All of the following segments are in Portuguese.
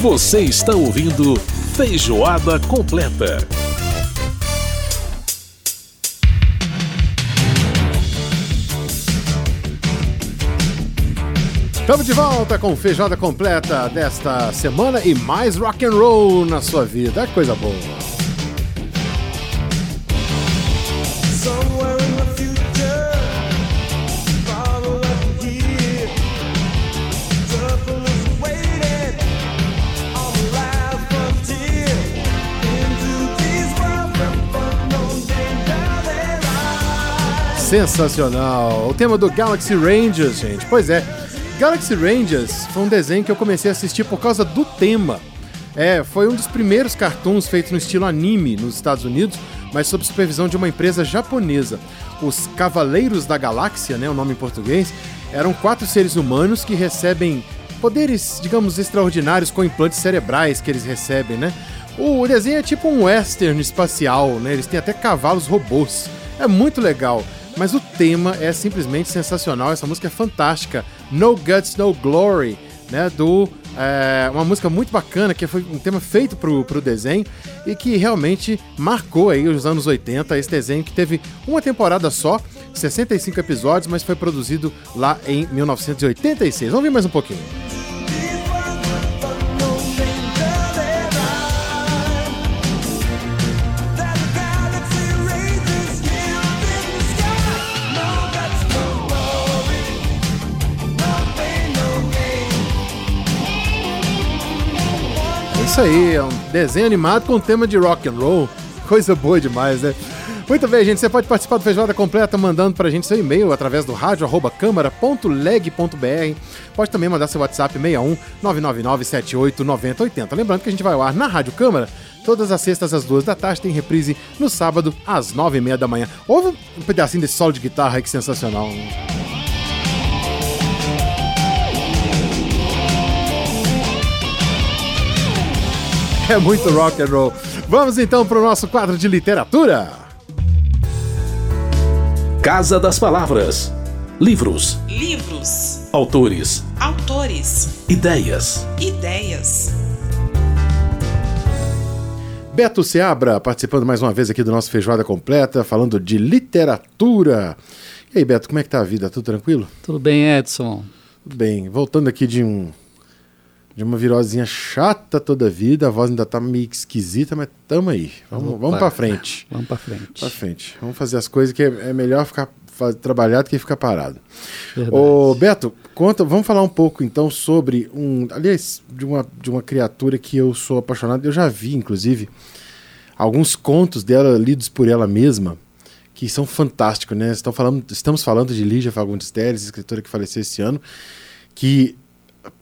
Você está ouvindo Feijoada Completa. Estamos de volta com feijoada completa desta semana e mais rock and roll na sua vida. Que coisa boa. Sensacional. O tema do Galaxy Rangers, gente. Pois é. Galaxy Rangers foi um desenho que eu comecei a assistir por causa do tema. É, foi um dos primeiros cartoons feitos no estilo anime nos Estados Unidos, mas sob supervisão de uma empresa japonesa. Os Cavaleiros da Galáxia, né, o nome em português, eram quatro seres humanos que recebem poderes, digamos, extraordinários com implantes cerebrais que eles recebem, né? O desenho é tipo um western espacial, né? Eles têm até cavalos robôs. É muito legal. Mas o tema é simplesmente sensacional. Essa música é fantástica. No Guts, No Glory, né? Do é, uma música muito bacana que foi um tema feito pro, pro desenho e que realmente marcou aí os anos 80. Esse desenho que teve uma temporada só, 65 episódios, mas foi produzido lá em 1986. Vamos ver mais um pouquinho. Isso aí, é um desenho animado com tema de rock and roll. Coisa boa demais, né? Muito bem, gente. Você pode participar do Feijoada Completa mandando pra gente seu e-mail através do rádio câmara.leg.br. Pode também mandar seu WhatsApp 61 999 78 9080. Lembrando que a gente vai ao ar na Rádio Câmara todas as sextas às duas da tarde. Tem reprise no sábado às nove e meia da manhã. Ouve um pedacinho desse solo de guitarra aí que sensacional. É muito rock and roll. Vamos então para o nosso quadro de literatura. Casa das Palavras. Livros, Livros, autores, autores, ideias. ideias. Beto Seabra participando mais uma vez aqui do nosso Feijoada Completa, falando de literatura. E aí, Beto, como é que tá a vida? Tudo tranquilo? Tudo bem, Edson? Tudo bem. Voltando aqui de um de uma virosinha chata toda a vida, a voz ainda tá meio esquisita, mas tamo aí. Vamos, vamos pra frente. Vamos pra frente. Pra frente. Vamos fazer as coisas que é, é melhor ficar fa- trabalhar do que ficar parado. Verdade. Ô, Beto, conta, vamos falar um pouco então sobre um, aliás, de uma, de uma criatura que eu sou apaixonado. Eu já vi, inclusive, alguns contos dela lidos por ela mesma que são fantásticos, né? Estão falando, estamos falando de Lígia Fagundes Teles, escritora que faleceu esse ano, que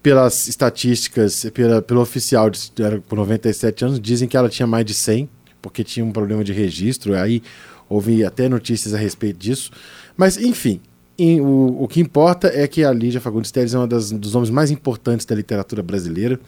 pelas estatísticas, pela, pelo oficial de, era por 97 anos, dizem que ela tinha mais de 100, porque tinha um problema de registro, aí houve até notícias a respeito disso. Mas, enfim, em- o, o que importa é que a Lígia Fagundes Teles é uma das, dos nomes mais importantes da literatura brasileira.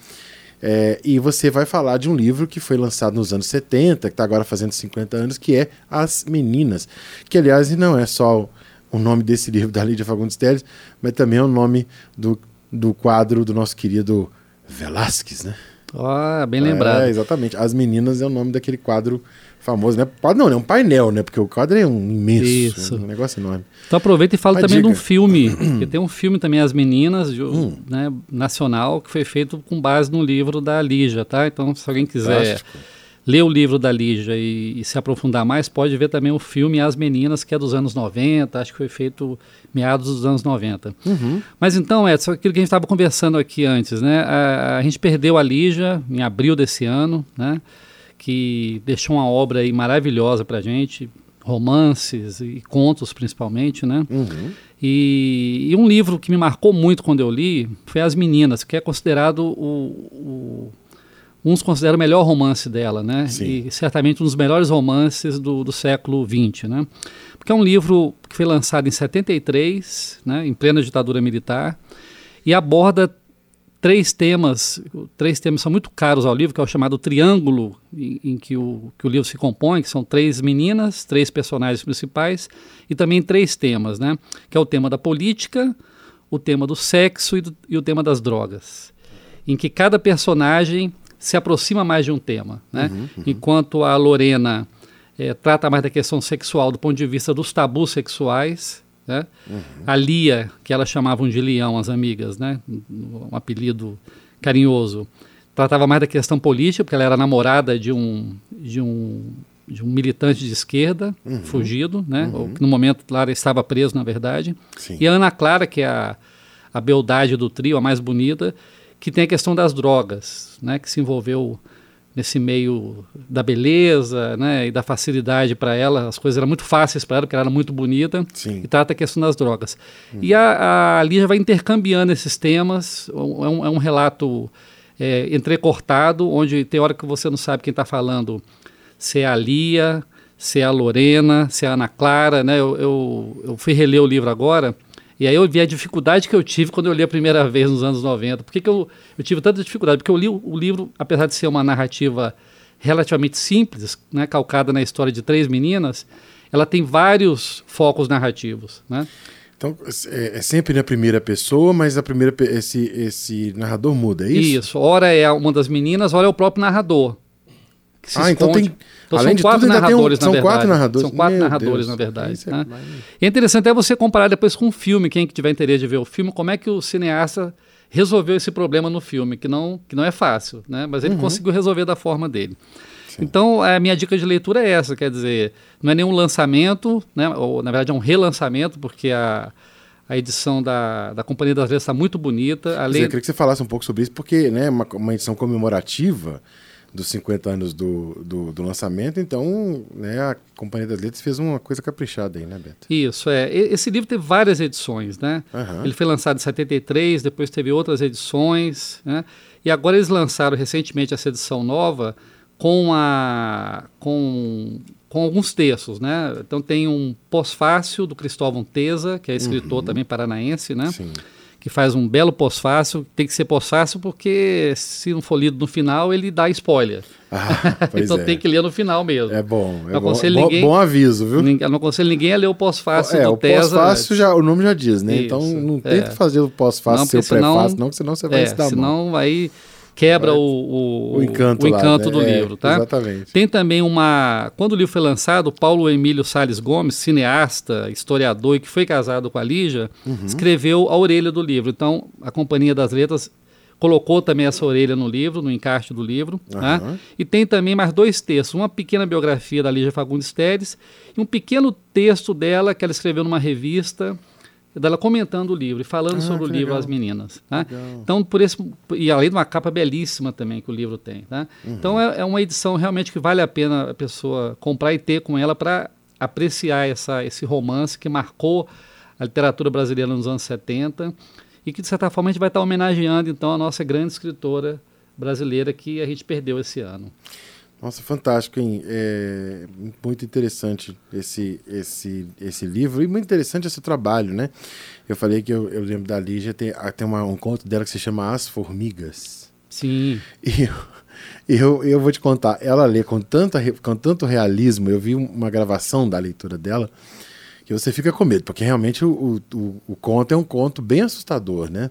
É, e você vai falar de um livro que foi lançado nos anos 70, que está agora fazendo 50 anos, que é As Meninas. Que, aliás, não é só o, o nome desse livro da Lídia Fagundes Teles, mas também é o nome do, do quadro do nosso querido Velázquez, né? Ó, bem lembrado. É, exatamente. As Meninas é o nome daquele quadro famoso, né? Não, é um painel, né? Porque o quadro é um imenso, Isso. é um negócio enorme. Então aproveita e fala Mas também de um filme. que tem um filme também, As Meninas, Hum. né, nacional, que foi feito com base no livro da Lígia, tá? Então, se alguém quiser. Ler o livro da Lígia e, e se aprofundar mais, pode ver também o filme As Meninas, que é dos anos 90, acho que foi feito meados dos anos 90. Uhum. Mas então, Edson, aquilo que a gente estava conversando aqui antes, né? A, a gente perdeu a Lígia em abril desse ano, né? Que deixou uma obra aí maravilhosa pra gente, romances e contos principalmente, né? Uhum. E, e um livro que me marcou muito quando eu li foi As Meninas, que é considerado o, o uns consideram o melhor romance dela, né? Sim. E certamente um dos melhores romances do, do século XX, né? Porque é um livro que foi lançado em 73, né? Em plena ditadura militar e aborda três temas, três temas são muito caros ao livro, que é o chamado triângulo em, em que, o, que o livro se compõe, que são três meninas, três personagens principais e também três temas, né? Que é o tema da política, o tema do sexo e, do- e o tema das drogas. em que cada personagem se aproxima mais de um tema. Né? Uhum, Enquanto a Lorena eh, trata mais da questão sexual do ponto de vista dos tabus sexuais, né? Uhum. A Lia, que elas chamavam de Leão, as amigas, né? um apelido carinhoso, tratava mais da questão política, porque ela era namorada de um, de um, de um militante de esquerda, Uhum. fugido, né? que no momento lá estava preso, na verdade. Sim. E a Ana Clara, que é a, a beldade do trio, a mais bonita, que tem a questão das drogas, né? que se envolveu nesse meio da beleza né? e da facilidade para ela. As coisas eram muito fáceis para ela, porque ela era muito bonita. Sim. E trata a questão das drogas. E a, a Lígia vai intercambiando esses temas. É um, é um relato é, entrecortado, onde tem hora que você não sabe quem está falando, se é a Lia, se é a Lorena, se é a Ana Clara. Né? Eu, eu, eu fui reler o livro agora. E aí eu vi a dificuldade que eu tive quando eu li a primeira vez nos anos 90. Por que, que eu, eu tive tanta dificuldade? Porque eu li o, o livro, apesar de ser uma narrativa relativamente simples, né, calcada na história de três meninas, ela tem vários focos narrativos. Né? Então, é, é sempre na primeira pessoa, mas a primeira esse, esse narrador muda, é isso? Isso. Ora é uma das meninas, ora é o próprio narrador. Que se Ah, então tem- Então além são quatro tudo, tem um- narradores, na são verdade. quatro narradores. São quatro Meu narradores, Deus, na verdade. é né? E é interessante até você comparar depois com o filme, quem que tiver interesse de ver o filme, como é que o cineasta resolveu esse problema no filme, que não, que não é fácil, né? mas Uhum. ele conseguiu resolver da forma dele. Então, a minha dica de leitura é essa, quer dizer, não é nenhum lançamento, né? ou na verdade é um relançamento, porque a, a edição da, da Companhia das Letras está muito bonita. Dizer, eu queria que você falasse um pouco sobre isso, porque né, uma, uma edição comemorativa dos 50 anos do, do, do lançamento, então né, a Companhia das Letras fez uma coisa caprichada aí, né, Beto? Isso, é. Esse livro teve várias edições, né? Aham. Ele foi lançado em 73, depois teve outras edições, né? E agora eles lançaram recentemente essa edição nova com a com, com alguns textos, né? Então tem um pós-fácil do Cristóvão Teza, que é escritor também paranaense, né? Uhum. Sim. Que faz um belo pós-fácil. Tem que ser pós-fácil porque se não for lido no final, ele dá spoiler. Ah, então é. tem que ler no final mesmo. É bom, é Não bom, ninguém- bom aviso, viu? Ninguém- não aconselho ninguém a ler o pós-fácil É, do o Teza. pós-fácil, já, o nome já diz, né? Isso, então não é. tenta fazer o pós-fácil o senão- prefácio, não, senão você vai É, se dar mal. senão aí quebra o, o, O encanto, o lá, encanto né? do É, livro, tá? Exatamente. Tem também uma. Quando o livro foi lançado, Paulo Emílio Salles Gomes, cineasta, historiador e que foi casado com a Lígia, Uhum. escreveu a orelha do livro. Então, a Companhia das Letras colocou também essa orelha no livro, no encarte do livro. Né? E tem também mais dois textos: uma pequena biografia da Lígia Fagundes Teres e um pequeno texto dela que ela escreveu numa revista. Dela comentando o livro e falando Ah, sobre o livro legal. às meninas. né? Então, por esse. E além de uma capa belíssima também que o livro tem. Tá? Uhum. Então, é, é uma edição realmente que vale a pena a pessoa comprar e ter com ela para apreciar essa, esse romance que marcou a literatura brasileira nos anos 70 e que, de certa forma, a gente vai estar homenageando, então, a nossa grande escritora brasileira que a gente perdeu esse ano. Nossa, fantástico, hein? É muito interessante esse, esse, esse livro e muito interessante esse trabalho, né? Eu falei que eu, eu lembro da Lígia, tem, tem uma- um conto dela que se chama As Formigas. Sim, E eu, eu, eu vou te contar, ela lê com, tanta, com tanto realismo, eu vi uma gravação da leitura dela, que você fica com medo, porque realmente o, o, o conto é um conto bem assustador, né?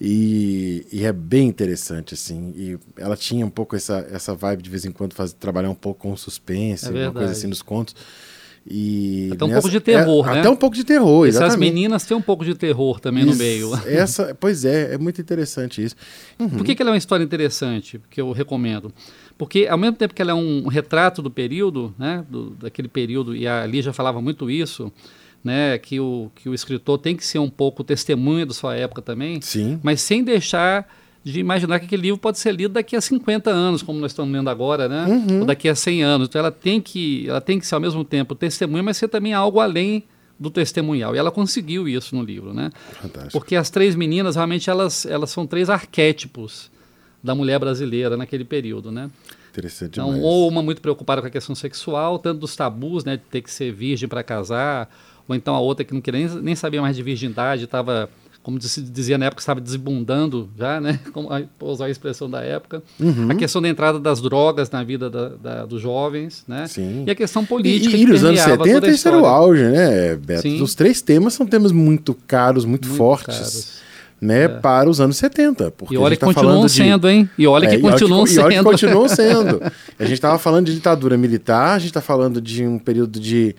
E, e é bem interessante, assim. E ela tinha um pouco essa, essa vibe de vez em quando fazer, trabalhar um pouco com suspense, É alguma coisa assim nos contos. E Até um pouco de terror, é, né? Até um pouco de terror, Essas exatamente. meninas têm um pouco de terror também no Isso, meio. Essa, pois é, é muito interessante isso. Por que, que ela é uma história interessante, que eu recomendo? Porque, ao mesmo tempo que ela é um retrato do período, né, do, daquele período, e a Lígia falava muito isso, né, que, o, que o escritor tem que ser um pouco testemunha da sua época também, Sim. mas sem deixar de imaginar que aquele livro pode ser lido daqui a 50 anos, como nós estamos lendo agora, né? Uhum. Ou daqui a 100 anos. Então ela tem que, ela tem que ser ao mesmo tempo testemunha, mas ser também algo além do testemunhal. E ela conseguiu isso no livro, né? Fantástico. Porque as três meninas, realmente, elas, elas são três arquétipos da mulher brasileira naquele período, né? Interessante Então, demais. ou uma muito preocupada com a questão sexual, tanto dos tabus, né, de ter que ser virgem para casar, ou então a outra que não queria nem, nem sabia mais de virgindade, estava, como se dizia na época, estava desbundando já, né, como usar a expressão da época. Uhum. A questão da entrada das drogas na vida da- da- dos jovens, né? Sim. E a questão E, política e que nos anos permeava 70 toda a isso era o auge, né, Beto? Sim. Os três temas são temas muito caros, muito, Muito fortes. caros. né, para os anos 70. Porque E olha que tá continuam de- sendo, hein? E olha que É, e continuam e olha que sendo. continuam sendo. A gente estava falando de ditadura militar, a gente está falando de um período de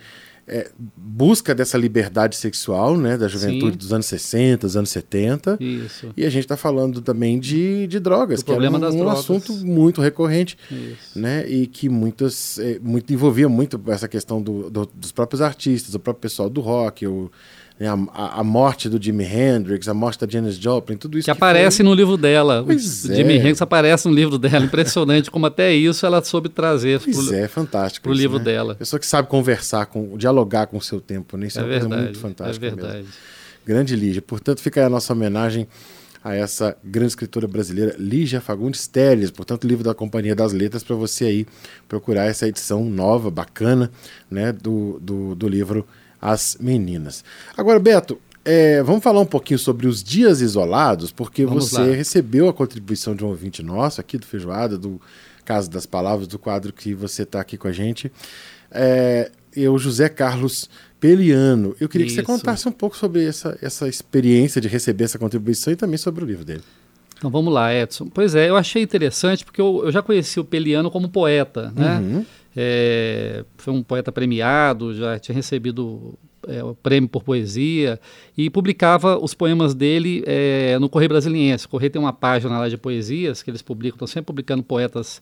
é, busca dessa liberdade sexual, né, da juventude Sim. dos anos 60, dos anos 70. Isso. E a gente está falando também de, de drogas, que problema um, um assunto muito recorrente, Isso. né? E que muitas, é, muito, envolvia muito essa questão do, do- dos próprios artistas, do próprio pessoal do rock, o, a, a- a morte do Jimi Hendrix, a morte da Janis Joplin, tudo isso Que aparece foi- no livro dela. Pois o Jimi é. Hendrix aparece no livro dela. Impressionante como até isso ela soube trazer. Pois pro- é, fantástico. pro isso, livro né? dela. Pessoa que sabe conversar, com, dialogar com o seu tempo, né? Isso é, É uma coisa verdade. muito fantástica é mesmo. verdade. Grande Lígia. Portanto, fica aí a nossa homenagem a essa grande escritora brasileira, Lígia Fagundes Teles. Portanto, livro da Companhia das Letras, para você aí procurar essa edição nova, bacana, né, do, do, do livro As Meninas. Agora, Beto, é, vamos falar um pouquinho sobre os dias isolados, porque Vamos você lá. recebeu a contribuição de um ouvinte nosso aqui do Feijoada, do Casa das Palavras, do quadro que você está aqui com a gente. É, eu, José Carlos Peliano. Eu queria que você Isso. contasse um pouco sobre essa, essa experiência de receber essa contribuição e também sobre o livro dele. Então vamos lá, Edson. Pois é, eu achei interessante porque eu, eu já conheci o Peliano como poeta, né? Uhum. É, foi um poeta premiado, já tinha recebido é, o prêmio por poesia e publicava os poemas dele é, no Correio Brasiliense. O Correio tem uma página lá de poesias que eles publicam, estão sempre publicando poetas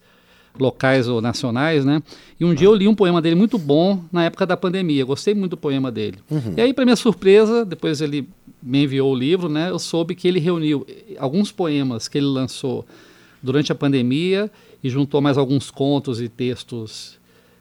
locais ou nacionais, né? E um dia eu li um poema dele muito bom na época da pandemia. Gostei muito do poema dele. E aí, para minha surpresa, depois ele me enviou o livro, né? Eu soube que ele reuniu eh, alguns poemas que ele lançou durante a pandemia e juntou mais alguns contos e textos,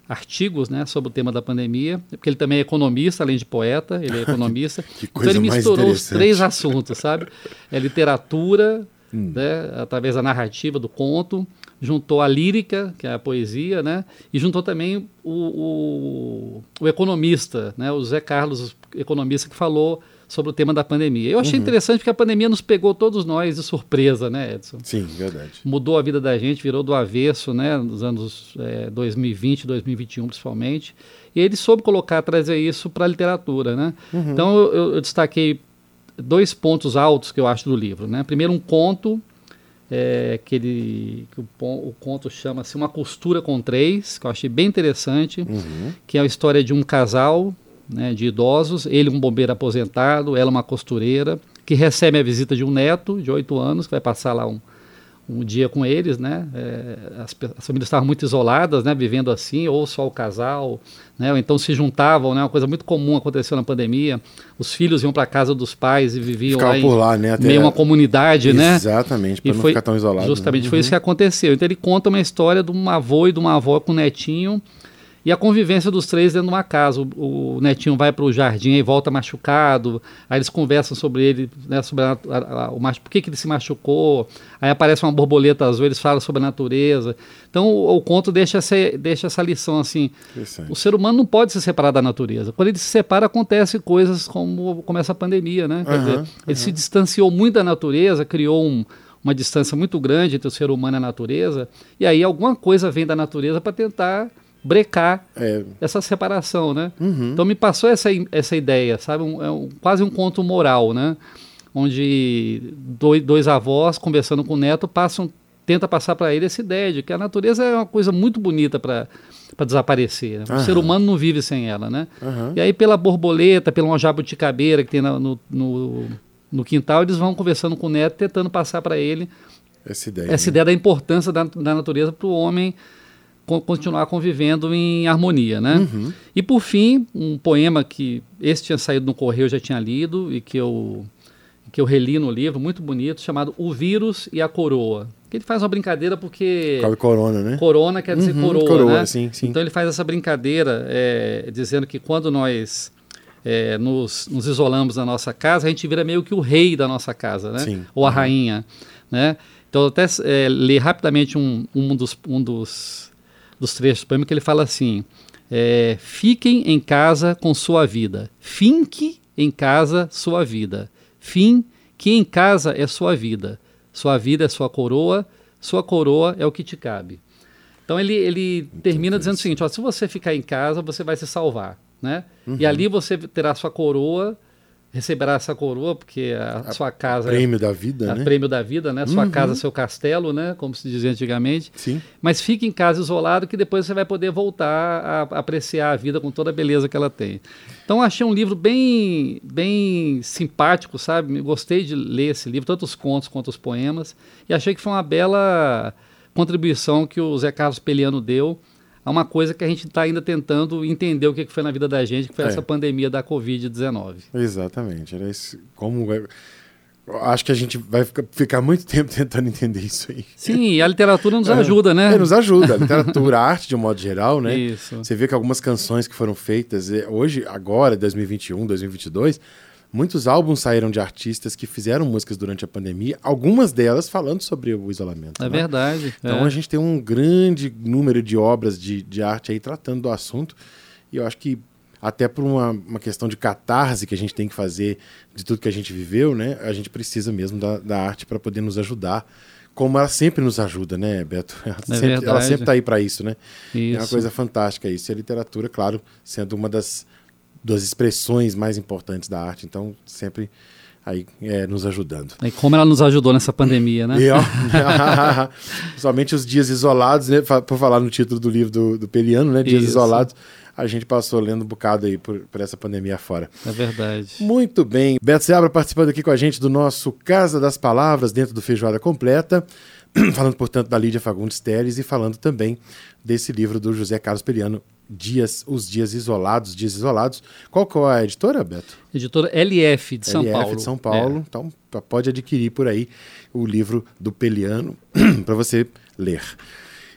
artigos, né, sobre o tema da pandemia, porque ele também é economista, além de poeta, ele é economista. Que então coisa ele mais misturou os três assuntos, sabe? É literatura, Hum. né, através da narrativa do conto, juntou a lírica, que é a poesia, né, e juntou também o, o, o economista, né, o Zé Carlos, economista, que falou sobre o tema da pandemia. Eu Uhum. achei interessante porque a pandemia nos pegou todos nós de surpresa, né, Edson? Sim, verdade. mudou a vida da gente, virou do avesso, né, nos anos é, 2020, 2021 principalmente. E ele soube colocar, trazer isso para a literatura, né? Então eu, eu- destaquei dois pontos altos que eu acho do livro, né? Primeiro um conto é, que ele que o, o conto chama-se Uma Costura com Três, que eu achei bem interessante, que é a história de um casal né, de idosos, ele um bombeiro aposentado, ela uma costureira, que recebe a visita de um neto de oito anos, que vai passar lá um, um dia com eles, né? É, as, as famílias estavam muito isoladas, né? Vivendo assim, ou só o casal, né? Ou então se juntavam, né? Uma coisa muito comum aconteceu na pandemia. Os filhos iam para casa dos pais e viviam Ficava lá, por lá, né? até- meio uma comunidade, né? Exatamente, para não foi ficar tão isolado. Justamente né? foi isso que aconteceu. Então ele conta uma história de um avô e de uma avó com o netinho e a convivência dos três dentro de uma casa. O, o netinho vai para o jardim e volta machucado. Aí eles conversam sobre ele, né, sobre a, a- a- o machu- por que, que ele se machucou. Aí aparece uma borboleta azul, eles falam sobre a natureza. Então o, o conto deixa essa, deixa essa lição assim. O ser humano não pode se separar da natureza. Quando ele se separa, acontece coisas como, como essa pandemia, né? Quer Aham, dizer, ele se distanciou muito da natureza, criou um- uma distância muito grande entre o ser humano e a natureza, e aí alguma coisa vem da natureza para tentar brecar É, essa separação, né? Uhum. Então me passou essa, essa ideia, sabe? Um- é um- quase um conto moral, né? Onde dois, dois avós conversando com o neto passam, tenta passar para ele essa ideia de que a natureza é uma coisa muito bonita para desaparecer. né? O ser humano não vive sem ela, né? Aham. E aí pela borboleta, pela uma jabuticabeira que tem na- no, no, no quintal, eles vão conversando com o neto, tentando passar para ele essa ideia. essa né? ideia da importância da, da natureza para o homem continuar convivendo em harmonia, né? Uhum. E por fim, um poema que esse tinha saído no correio, eu já tinha lido e que eu que eu reli no livro, muito bonito, chamado O Vírus e a Coroa. Que ele faz uma brincadeira porque Cabe corona, né? corona quer dizer Uhum, coroa, coroa, né? sim, sim. Então ele faz essa brincadeira é, dizendo que quando nós é, nos, nos isolamos na nossa casa, a gente vira meio que o rei da nossa casa, né? Sim. Ou a rainha, né? Então eu até é, ler rapidamente um, um dos, um dos, dos trechos do poema que ele fala assim, é, fiquem em casa com sua vida, finque em casa sua vida, fim que em casa é sua vida, sua vida é sua coroa, sua coroa é o que te cabe. Então ele, ele termina dizendo o seguinte: ó, se você ficar em casa, você vai se salvar. Né? E ali você terá sua coroa receberá essa coroa, porque a, sua casa Prêmio da vida, a né? prêmio da vida, né? Sua casa, seu castelo, né? Como se dizia antigamente. Sim. Mas fique em casa isolado que depois você vai poder voltar a apreciar a vida com toda a beleza que ela tem. Então achei um livro bem, bem simpático, sabe? Gostei de ler esse livro, tanto os contos quanto os poemas, e achei que foi uma bela contribuição que o Zé Carlos Peliano deu a uma coisa que a gente está ainda tentando entender o que foi na vida da gente, que foi É. essa pandemia da Covid-19. Exatamente. Era esse, como é- acho que a gente vai ficar, muito tempo tentando entender isso aí. Sim, e a literatura nos ajuda, né? É, nos ajuda. A literatura, a arte de um modo geral, né? Isso. Você vê que algumas canções que foram feitas é, hoje, agora, 2021, 2022, muitos álbuns saíram de artistas que fizeram músicas durante a pandemia, algumas delas falando sobre o isolamento. É né? verdade. Então é. a gente tem um grande número de obras de, de arte aí tratando do assunto. E eu acho que até por uma, uma questão de catarse que a gente tem que fazer de tudo que a gente viveu, né? A gente precisa mesmo da, da arte para poder nos ajudar. Como ela sempre nos ajuda, né, Beto? Ela, sempre, ela verdade. sempre está aí para isso, né? É uma Isso. coisa fantástica isso. E a literatura, claro, sendo uma das, das expressões mais importantes da arte. Então, sempre aí é, nos ajudando. E como ela nos ajudou nessa pandemia, né? E, ó, somente os dias isolados, né? falar no título do livro do, do Periano, né? Dias Isso. isolados. A gente passou lendo um bocado aí por, por essa pandemia fora. É verdade. Muito bem. Beto Seabra participando aqui com a gente do nosso Casa das Palavras, dentro do Feijoada Completa. falando, portanto, da Lídia Fagundes Teres e falando também desse livro do José Carlos Periano, Dias, Os Dias Isolados, Dias Isolados. Qual que é a editora, Beto? Editora LF de São LF Paulo. de São Paulo. Então p- pode adquirir por aí o livro do Peliano para você ler.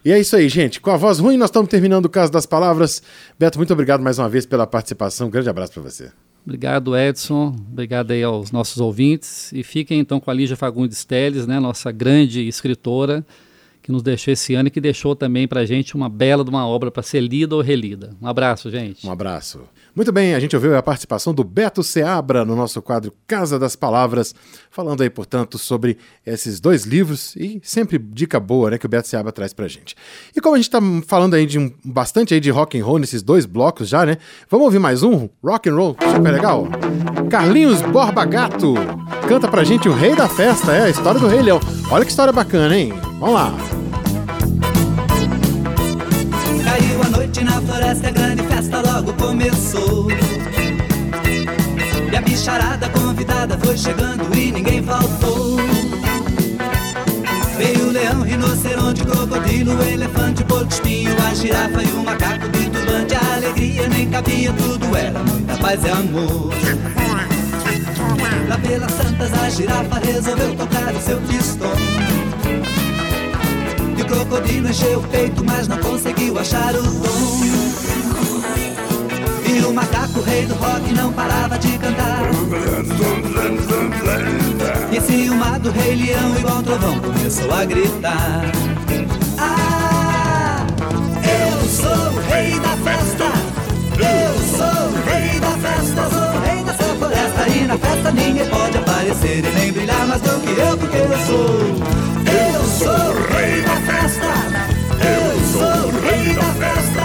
E é isso aí, gente. Com a voz ruim, nós estamos terminando o caso das palavras. Beto, muito obrigado mais uma vez pela participação. Um grande abraço para você. Obrigado, Edson. Obrigado aí aos nossos ouvintes. E fiquem então com a Lígia Fagundes Teles, né, nossa grande escritora, que nos deixou esse ano e que deixou também para a gente uma bela de uma obra para ser lida ou relida. Um abraço, gente. Um abraço. Muito bem, a gente ouviu a participação do Beto Seabra no nosso quadro Casa das Palavras, falando aí, portanto, sobre esses dois livros e sempre dica boa, né, que o Beto Seabra traz pra gente. E como a gente tá falando aí de um, bastante aí de rock and roll nesses dois blocos já, né? Vamos ouvir mais um rock and roll super legal. Carlinhos Borba Gato canta pra gente o Rei da Festa, é a história do Rei Leão. Olha que história bacana, hein? Vamos lá. Caiu a noite na floresta, a grande festa logo começou. E a bicharada convidada foi chegando e ninguém faltou. Veio o leão, rinoceronte, crocodilo, elefante, porco espinho, a girafa e o macaco de turbante. A alegria nem cabia, tudo era muita paz e amor. Lá pelas santas, a girafa resolveu tocar o seu pistão. O crocodilo encheu o peito, mas não conseguiu achar o tom. E o macaco, rei do rock, não parava de cantar. E enciumado, rei leão, igual trovão, começou a gritar. Ah, eu sou o rei da festa. Eu sou o rei da festa, sou o rei dessa floresta. E na festa ninguém pode aparecer e nem brilhar mais do que eu, porque eu sou. Sou o rei da festa. Eu sou o rei da festa.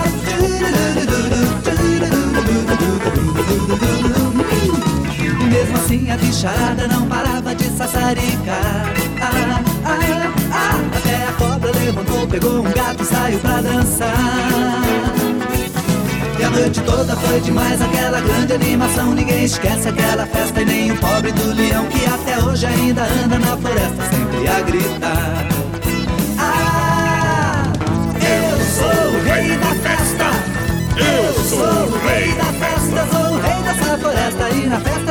Mesmo assim a bicharada não parava de sassaricar. Ah, ah, ah, até a cobra levantou, pegou um gato e saiu pra dançar. E a noite toda foi demais aquela grande animação. Ninguém esquece aquela festa e nem o pobre do leão que até hoje ainda anda na floresta sempre a gritar.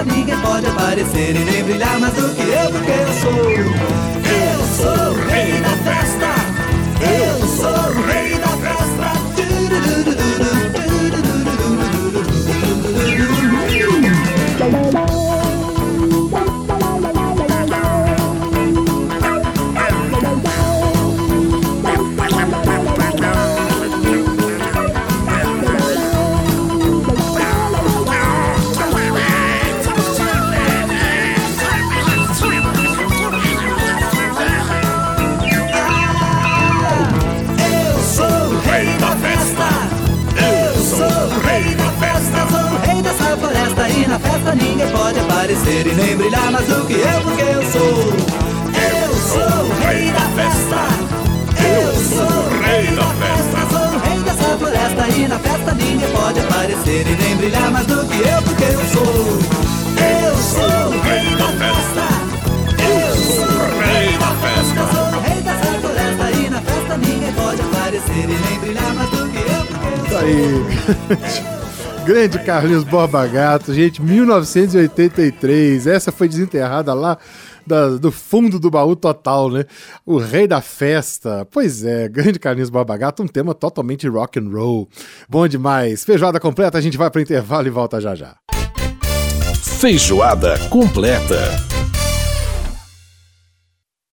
Ninguém pode aparecer e nem brilhar mais do que eu, porque eu sou. Eu sou o rei da festa. Eu sou o rei da aparecer e nem brilhar mais do que eu, porque eu sou. Eu sou o rei da festa. Eu sou o rei da festa. Eu sou o rei dessa floresta e na festa ninguém pode aparecer e nem brilhar mais do que eu, porque eu Isso sou. aí. Grande Carlinhos Borba Gato, gente, 1983. Essa foi desenterrada lá da- do fundo do baú total, né? O rei da festa. Pois é, grande Carlinhos Borba Gato, um tema totalmente rock and roll. Bom demais. Feijoada completa, a gente vai para intervalo e volta já já. Feijoada completa.